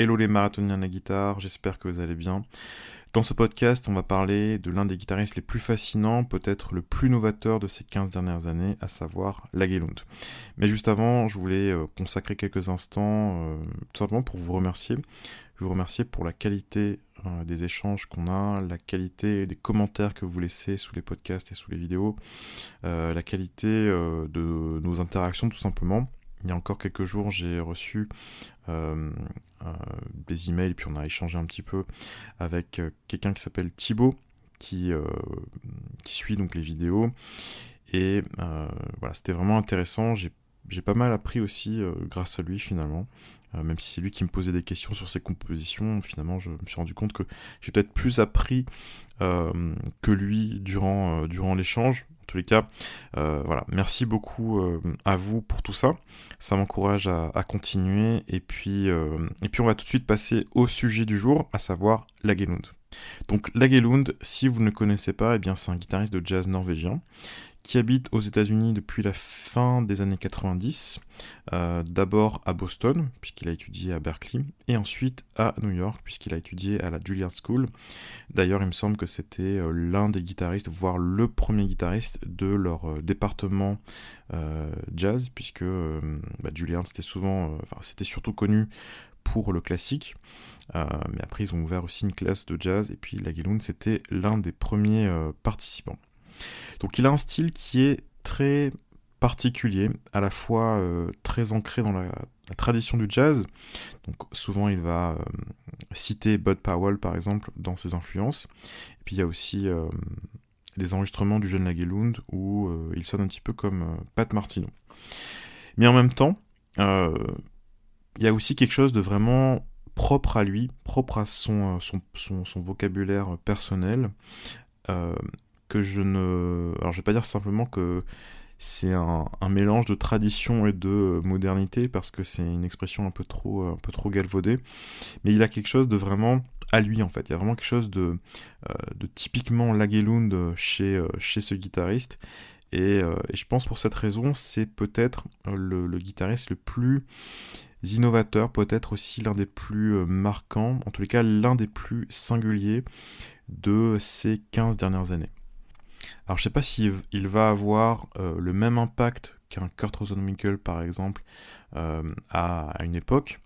Hello les marathoniens de la guitare, j'espère que vous allez bien. Dans ce podcast, on va parler de l'un des guitaristes les plus fascinants, peut-être le plus novateur de ces 15 dernières années, à savoir Lagelund. Mais juste avant, je voulais euh, consacrer quelques instants euh, tout simplement pour vous remercier. vous remercier pour la qualité euh, des échanges qu'on a, la qualité des commentaires que vous laissez sous les podcasts et sous les vidéos, la qualité de nos interactions tout simplement il y a encore quelques jours, j'ai reçu euh, euh, des emails, puis on a échangé un petit peu avec euh, quelqu'un qui s'appelle Thibaut, qui, suit donc les vidéos. Et voilà, c'était vraiment intéressant. J'ai pas mal appris aussi grâce à lui finalement. même si c'est lui qui me posait des questions sur ses compositions, finalement je me suis rendu compte que j'ai peut-être plus appris que lui durant l'échange tous les cas, euh, voilà, merci beaucoup euh, à vous pour tout ça. Ça m'encourage à, continuer. Et puis, euh, et puis, on va tout de suite passer au sujet du jour, à savoir Lagelund. Donc, Lagelund, si vous ne connaissez pas, eh bien, c'est un guitariste de jazz norvégien qui habite aux États-Unis depuis la fin des années 90, euh, d'abord à Boston, puisqu'il a étudié à Berkeley, et ensuite à New York, puisqu'il a étudié à la Juilliard School. D'ailleurs, il me semble que c'était euh, l'un des guitaristes, voire le premier guitariste de leur euh, département jazz, puisque bah, Juilliard, c'était souvent, c'était surtout connu pour le classique. mais après, ils ont ouvert aussi une classe de jazz, et puis la c'était l'un des premiers participants. Donc il a un style qui est très particulier, à la fois euh, très ancré dans la, tradition du jazz. Donc souvent il va euh, citer Bud Powell par exemple dans ses influences. Et puis il y a aussi euh, des enregistrements du jeune Lagelund où il sonne un petit peu comme Pat Martino. Mais en même temps, il y a aussi quelque chose de vraiment propre à lui, propre à son vocabulaire personnel que je ne... Alors je vais pas dire simplement que c'est un, mélange de tradition et de modernité parce que c'est une expression un peu trop un peu trop galvaudée mais il a quelque chose de vraiment à lui en fait. Il y a vraiment quelque chose de, euh, typiquement Lagelund chez, euh, ce guitariste. Euh, et, je pense pour cette raison c'est peut-être le, guitariste le plus innovateur peut-être aussi l'un des plus marquants en tous les cas l'un des plus singuliers de ces 15 dernières années alors je sais pas s'il il va avoir euh, le même impact qu'un Kurt Rosenwinkel par exemple euh, à, une époque,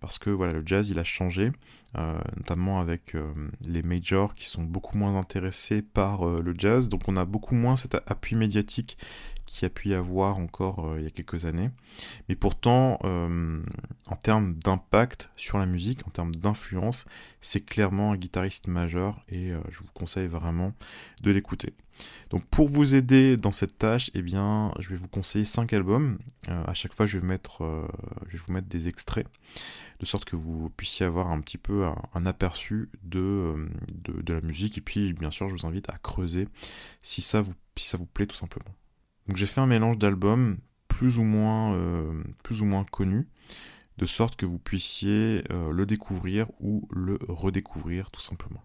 parce que voilà le jazz il a changé, euh, notamment avec les majors qui sont beaucoup moins intéressés par le jazz, donc on a beaucoup moins cet appui médiatique qui a pu y avoir encore il y a quelques années. Mais pourtant, en termes d'impact sur la musique, en termes d'influence, c'est clairement un guitariste majeur et je vous conseille vraiment de l'écouter. Donc pour vous aider dans cette tâche, eh bien, je vais vous conseiller 5 albums. Euh, à chaque fois, je vais, mettre, euh, je vais vous mettre des extraits, de sorte que vous puissiez avoir un petit peu un, aperçu euh, de, de, la musique. Et puis, bien sûr, je vous invite à creuser si ça vous, si ça vous plaît tout simplement. Donc j'ai fait un mélange d'albums plus ou moins, plus ou moins connus, de sorte que vous puissiez le découvrir ou le redécouvrir tout simplement.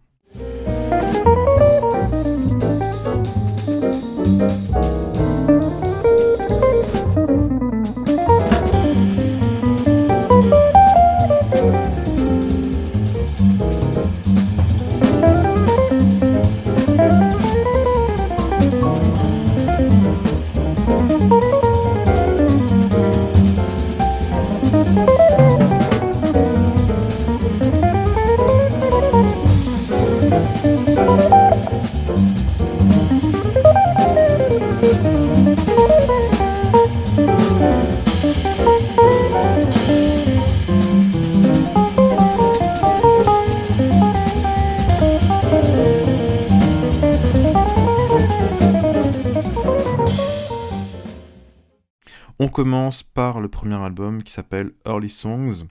Commence par le premier album qui s'appelle Early Songs,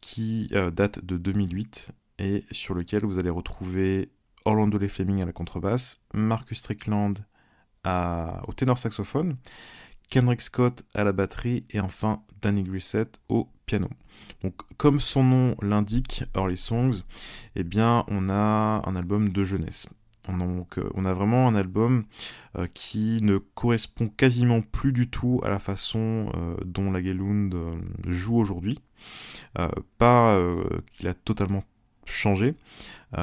qui euh, date de 2008 et sur lequel vous allez retrouver Orlando Lee Fleming à la contrebasse, Marcus Strickland au ténor saxophone, Kendrick Scott à la batterie et enfin Danny Grissett au piano. Donc comme son nom l'indique, Early Songs, eh bien on a un album de jeunesse. Donc on a vraiment un album qui ne correspond quasiment plus du tout à la façon dont la Gelund joue aujourd'hui. pas qu'il a totalement changé,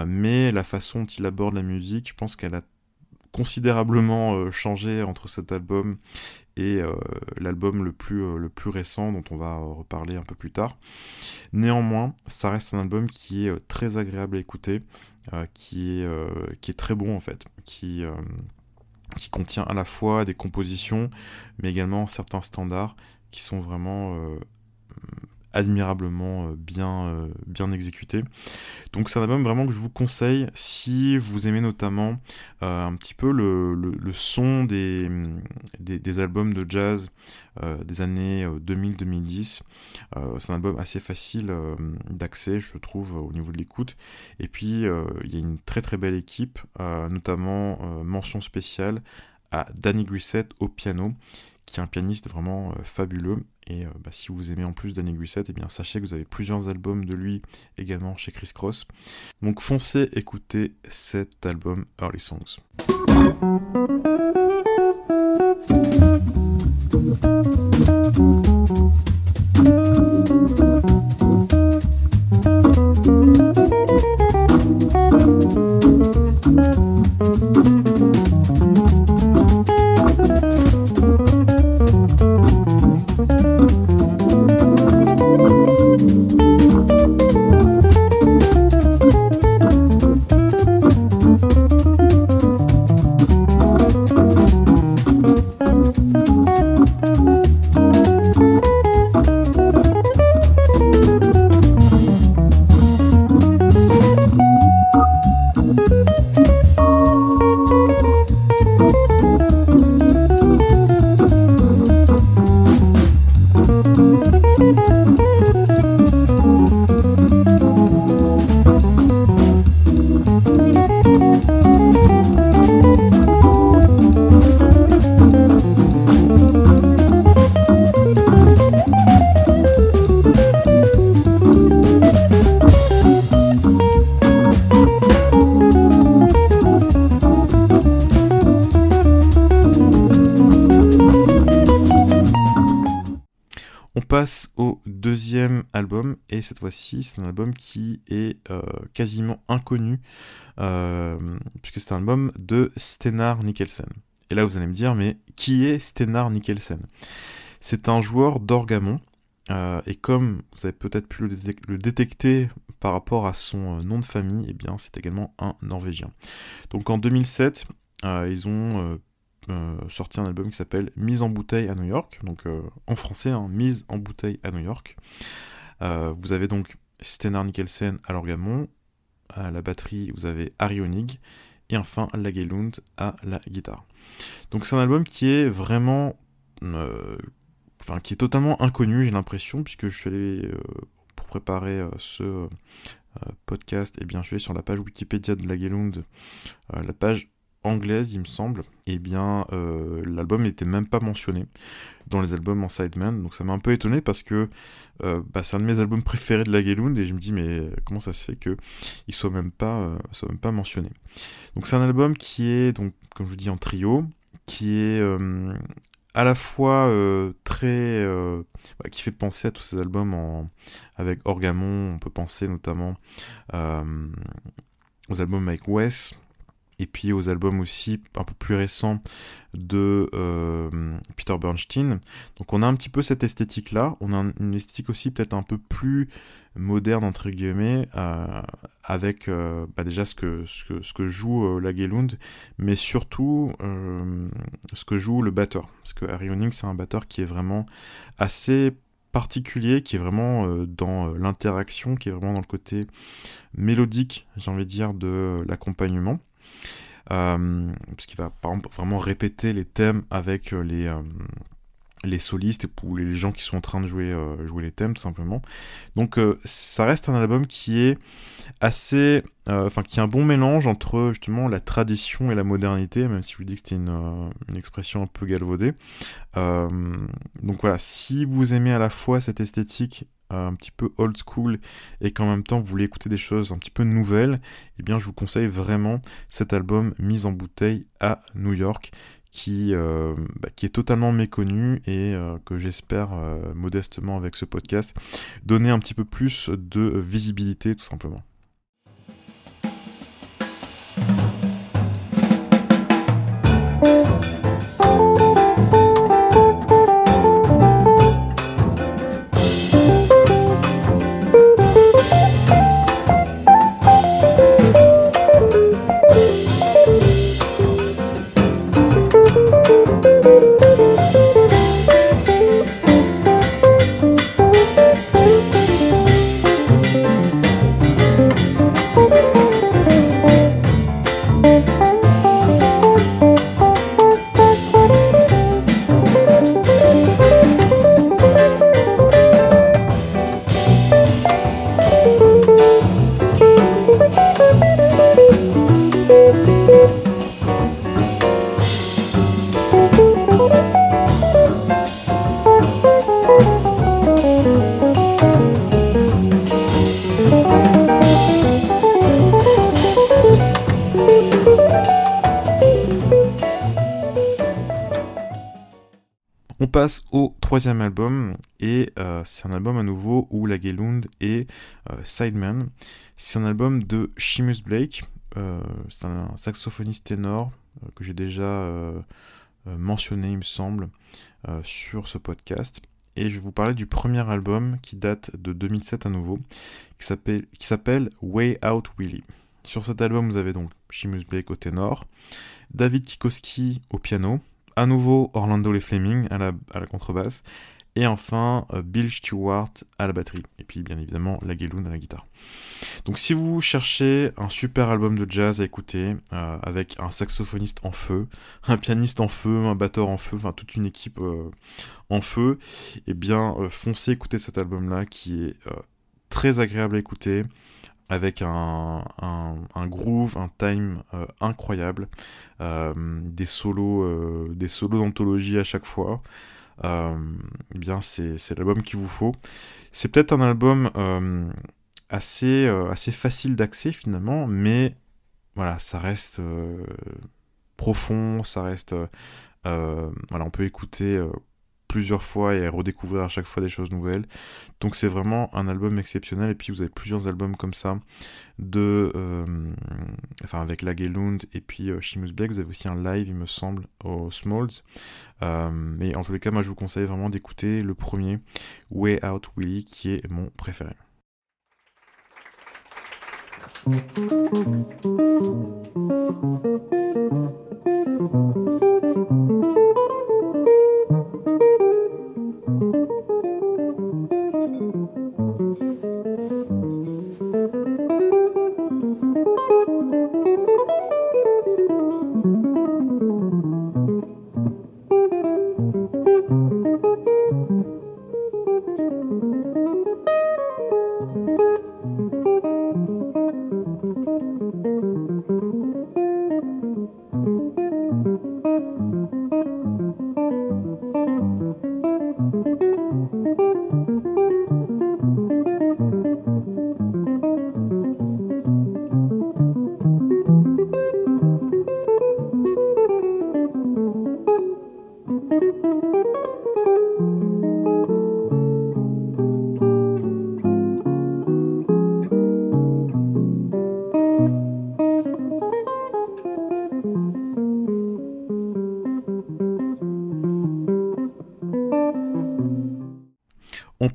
mais la façon dont il aborde la musique, je pense qu'elle a considérablement changé entre cet album et euh, l'album le, plus, euh, récent dont on va reparler un peu plus tard. Néanmoins, ça reste un album qui est euh, très agréable à écouter, qui, est, qui est très bon en fait, qui, qui contient à la fois des compositions, mais également certains standards qui sont vraiment admirablement euh, bien, euh, bien exécuté. Donc c'est un album vraiment que je vous conseille si vous aimez notamment euh, un petit peu le, le, son des, des, albums de jazz des années 2000-2010. c'est un album assez facile d'accès, je trouve, au niveau de l'écoute. Et puis il y a une très très belle équipe, notamment mention spéciale à Danny Grissett au piano, qui est un pianiste vraiment fabuleux et euh, bah, si vous aimez en plus Danny Grissett, eh bien sachez que vous avez plusieurs albums de lui également chez Chris Cross. Donc foncez écouter cet album Early Songs. Album, et cette fois-ci, c'est un album qui est euh, quasiment inconnu, euh, puisque c'est un album de Stenar Nicholson. Et là, vous allez me dire, mais qui est Stenar Nicholson C'est un joueur d'orgamon, euh, et comme vous avez peut-être pu le, détecter par rapport à son nom de famille, et eh bien, c'est également un Norvégien. Donc en 2007, ils ont sorti un album qui s'appelle Mise en bouteille à New York, donc euh, en français, hein, Mise en bouteille à New York. Euh, vous avez donc Stenar Nicholson à l'orgamon, à la batterie vous avez Harry Honig, et enfin Lagelund à la guitare. Donc c'est un album qui est vraiment... Enfin, qui est totalement inconnu, j'ai l'impression, puisque je suis allé, pour préparer ce podcast, et eh bien je suis allé sur la page Wikipédia de Lagelund, la page anglaise, il me semble, eh bien euh, l'album n'était même pas mentionné dans les albums en sideman, donc ça m'a un peu étonné parce que euh, bah, c'est un de mes albums préférés de la Gelund et je me dis mais comment ça se fait que il soit même pas, euh, soit même pas mentionné? Donc c'est un album qui est donc comme je vous dis en trio, qui est à la fois très qui fait penser à tous ces albums en, avec Orgamon, on peut penser notamment aux albums avec Wes, et puis aux albums aussi un peu plus récents de euh, Peter Bernstein. Donc on a un petit peu cette esthétique-là, on a une esthétique aussi peut-être un peu plus moderne entre guillemets, euh, avec euh, bah, déjà ce que, joue la Gelund, mais surtout ce que joue le batteur. Parce que Harry Honing c'est un batteur qui est vraiment assez particulier, qui est vraiment dans l'interaction, qui est vraiment dans le côté mélodique, j'ai envie de dire, de l'accompagnement. Euh, parce qu'il va par exemple vraiment répéter les thèmes avec euh, les, euh, les solistes ou les gens qui sont en train de jouer, jouer les thèmes simplement. Donc ça reste un album qui est assez, enfin qui est un bon mélange entre justement la tradition et la modernité, même si je vous dis que c'était une, une, expression un peu galvaudée. donc voilà, si vous aimez à la fois cette esthétique un petit peu old school et qu'en même temps vous voulez écouter des choses un petit peu nouvelles, eh bien je vous conseille vraiment cet album Mise en bouteille à New York qui, euh, bah, est totalement méconnu et euh, que j'espère euh, modestement avec ce podcast donner un petit peu plus de visibilité tout simplement. Passe au troisième album, et euh, c'est un album à nouveau où la Gelund est euh, Sideman. C'est un album de Seamus Blake, euh, c'est un saxophoniste ténor que j'ai déjà mentionné, il me semble, sur ce podcast. Et je vais vous parler du premier album qui date de 2007 à nouveau, qui s'appelle Way Out Willie. Sur cet album, vous avez donc Seamus Blake au ténor, David Kikoski au piano, à nouveau Orlando Les Fleming à la, contrebasse, et enfin euh, Bill Stewart à la batterie, et puis bien évidemment la à la guitare. Donc si vous cherchez un super album de jazz à écouter, euh, avec un saxophoniste en feu, un pianiste en feu, un batteur en feu, enfin toute une équipe euh, en feu, eh bien foncez écouter cet album-là qui est très agréable à écouter, avec un, groove, un time euh, incroyable, euh, des solos, euh, des solos d'anthologie à chaque fois. eh bien, c'est, c'est l'album qu'il vous faut. C'est peut-être un album assez, assez facile d'accès finalement, mais voilà, ça reste profond, ça reste, voilà, on peut écouter plusieurs fois et redécouvrir à chaque fois des choses nouvelles. Donc c'est vraiment un album exceptionnel et puis vous avez plusieurs albums comme ça de euh, enfin avec Lagelund et puis euh, Shimus Black, vous avez aussi un live il me semble au Smalls. Euh, mais en tous les cas moi je vous conseille vraiment d'écouter le premier Way Out Willie qui est mon préféré.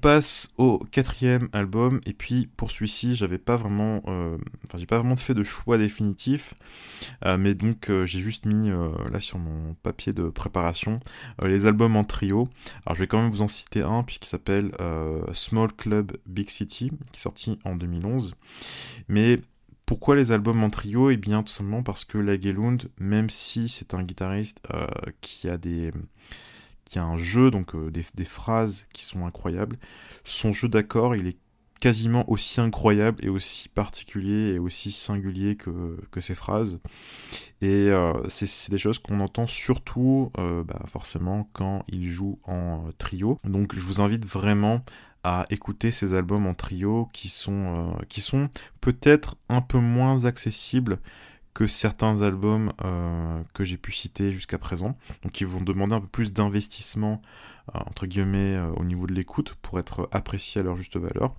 Passe au quatrième album, et puis pour celui-ci, j'avais pas vraiment, euh, enfin j'ai pas vraiment fait de choix définitif, euh, mais donc euh, j'ai juste mis là sur mon papier de préparation les albums en trio. Alors je vais quand même vous en citer un puisqu'il s'appelle Small Club Big City, qui est sorti en 2011. Mais pourquoi les albums en trio? Eh bien tout simplement parce que Lagelund, même si c'est un guitariste qui a des qui a un jeu, donc euh, des, phrases qui sont incroyables. Son jeu d'accords, il est quasiment aussi incroyable et aussi particulier et aussi singulier que, ses phrases. Et euh, c'est des choses qu'on entend surtout, euh, bah, forcément, quand il joue en trio. Donc je vous invite vraiment à écouter ces albums en trio qui sont peut-être un peu moins accessibles que certains albums que j'ai pu citer jusqu'à présent, donc ils vont demander un peu plus d'investissement entre guillemets au niveau de l'écoute pour être appréciés à leur juste valeur.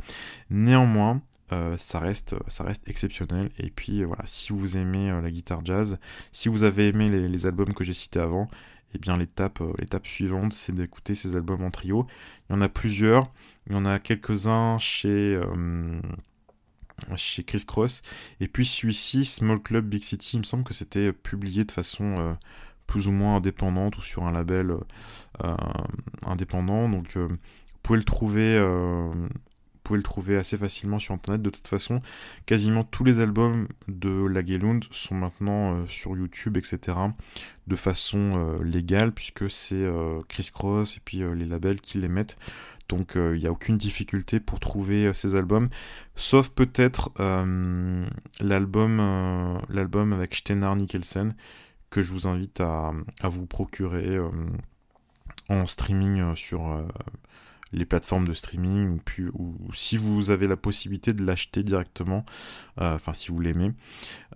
Néanmoins, euh, ça, reste, ça reste exceptionnel. Et puis euh, voilà, si vous aimez euh, la guitare jazz, si vous avez aimé les, albums que j'ai cités avant, eh bien l'étape, l'étape suivante, c'est d'écouter ces albums en trio. Il y en a plusieurs, il y en a quelques-uns chez, chez Chris Cross. Et puis celui-ci, Small Club Big City, il me semble que c'était publié de façon plus ou moins indépendante ou sur un label indépendant. Donc vous pouvez le trouver pouvez le trouver assez facilement sur internet. De toute façon, quasiment tous les albums de Lagelund sont maintenant euh, sur YouTube, etc. de façon euh, légale, puisque c'est euh, Chris Cross et puis les labels qui les mettent. Donc il n'y a aucune difficulté pour trouver ces albums, sauf peut-être l'album l'album avec Steinar Nicholson que je vous invite à, vous procurer en streaming sur les plateformes de streaming, ou, si vous avez la possibilité de l'acheter directement, euh, enfin si vous l'aimez,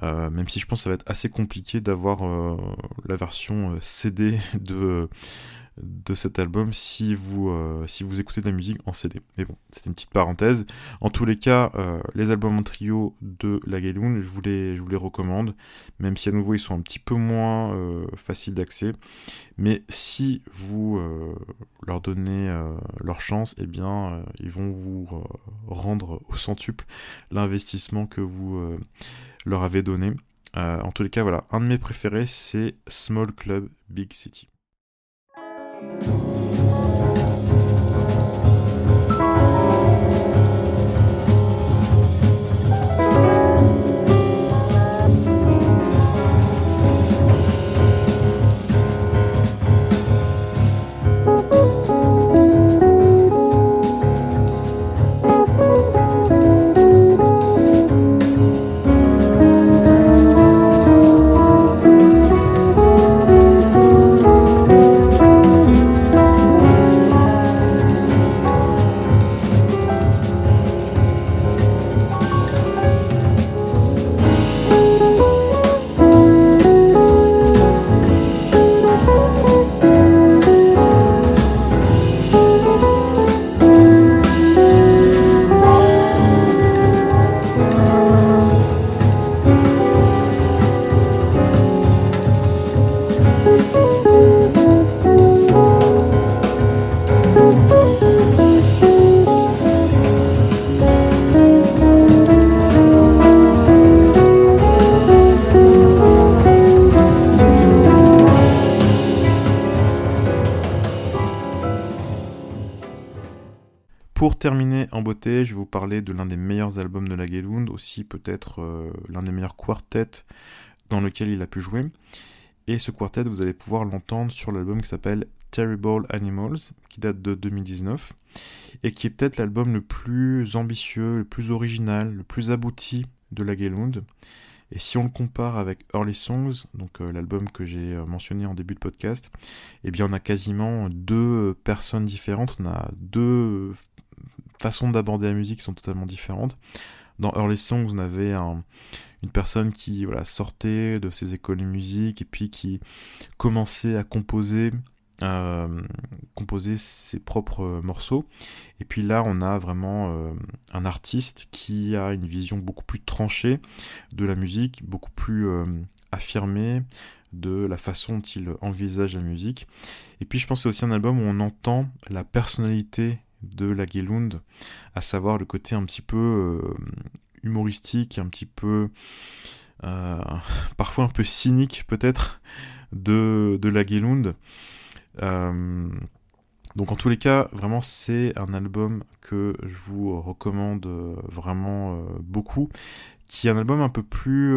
euh, même si je pense que ça va être assez compliqué d'avoir euh, la version CD de, de cet album si vous, euh, si vous écoutez de la musique en CD. Mais bon, c'était une petite parenthèse. En tous les cas, euh, les albums en trio de La Galoon, je vous, les, je vous les recommande, même si à nouveau ils sont un petit peu moins euh, faciles d'accès. Mais si vous leur donnez leur chance, eh bien, ils vont vous rendre au centuple l'investissement que vous leur avez donné. en tous les cas, voilà, un de mes préférés, c'est Small Club Big City. thank you je vais vous parler de l'un des meilleurs albums de la Lagerlund, aussi peut-être euh, l'un des meilleurs quartets dans lequel il a pu jouer. Et ce quartet, vous allez pouvoir l'entendre sur l'album qui s'appelle Terrible Animals, qui date de 2019, et qui est peut-être l'album le plus ambitieux, le plus original, le plus abouti de la Lagerlund. Et si on le compare avec Early Songs, donc euh, l'album que j'ai euh, mentionné en début de podcast, eh bien on a quasiment deux personnes différentes, on a deux façons d'aborder la musique sont totalement différentes. Dans Early Songs, on avait une personne qui voilà, sortait de ses écoles de musique et puis qui commençait à composer, euh, composer ses propres morceaux. Et puis là, on a vraiment euh, un artiste qui a une vision beaucoup plus tranchée de la musique, beaucoup plus euh, affirmée de la façon dont il envisage la musique. Et puis je pense que c'est aussi un album où on entend la personnalité de la Gelund, à savoir le côté un petit peu euh, humoristique, un petit peu euh, parfois un peu cynique peut-être de, la Gelund. Euh, donc en tous les cas, vraiment c'est un album que je vous recommande vraiment beaucoup, qui est un album un peu plus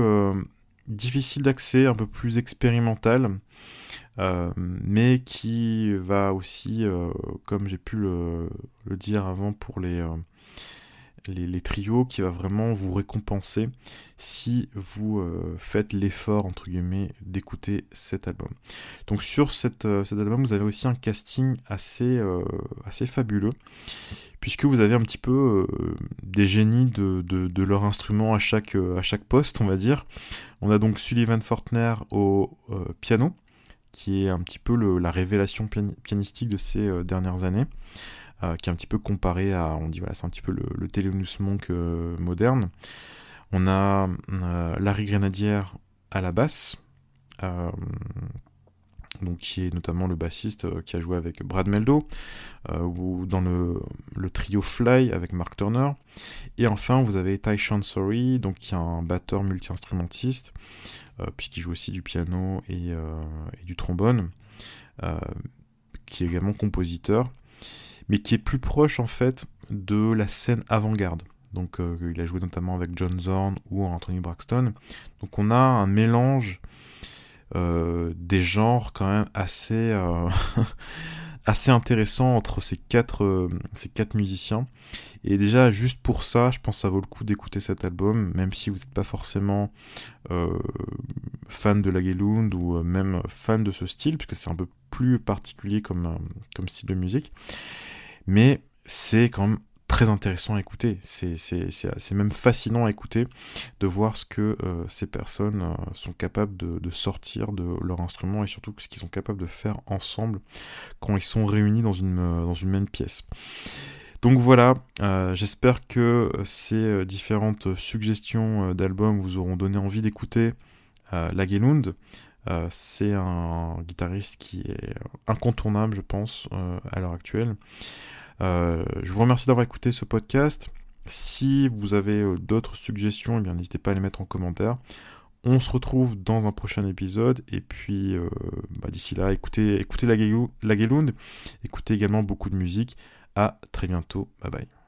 difficile d'accès, un peu plus expérimental. Euh, mais qui va aussi, euh, comme j'ai pu le, dire avant pour euh, les, trios, qui va vraiment vous récompenser si vous faites l'effort, entre guillemets, d'écouter cet album. Donc sur cet album, vous avez aussi un casting assez fabuleux, puisque vous avez un petit peu des génies de, leur instrument à chaque, à chaque poste, on va dire. On a donc Sullivan Fortner au piano, qui est un petit peu la révélation pianistique de ces dernières années. qui est un petit peu comparé à, on dit voilà, c'est un petit peu le, le Monk moderne. On a Larry Grenadier à la basse, euh, donc qui est notamment le bassiste euh, qui a joué avec Brad Meldo, euh, ou dans le, trio Fly avec Mark Turner. Et enfin, vous avez Ty Chancery, donc qui est un batteur multi-instrumentiste, puisqu'il joue aussi du piano et, du trombone, qui est également compositeur, mais qui est plus proche en fait de la scène avant-garde. Donc il a joué notamment avec John Zorn ou Anthony Braxton. Donc on a un mélange euh, des genres quand même assez, euh, assez intéressants entre ces quatre, euh, ces quatre musiciens. Et déjà, juste pour ça, je pense que ça vaut le coup d'écouter cet album, même si vous n'êtes pas forcément fan de la Gelund ou même fan de ce style, puisque c'est un peu plus particulier comme, comme style de musique. Mais c'est quand même très intéressant à écouter. C'est même fascinant à écouter de voir ce que euh, ces personnes euh, sont capables de, sortir de leur instrument et surtout ce qu'ils sont capables de faire ensemble quand ils sont réunis dans une, euh, même pièce. Donc voilà, j'espère que ces différentes suggestions d'albums vous auront donné envie d'écouter La Gelund. c'est un guitariste qui est incontournable, je pense, à l'heure actuelle. Euh, je vous remercie d'avoir écouté ce podcast. Si vous avez euh, d'autres suggestions, eh n'hésitez pas à les mettre en commentaire. On se retrouve dans un prochain épisode. Et puis, euh, bah, d'ici là, écoutez, la, la écoutez également beaucoup de musique. À très bientôt. Bye bye.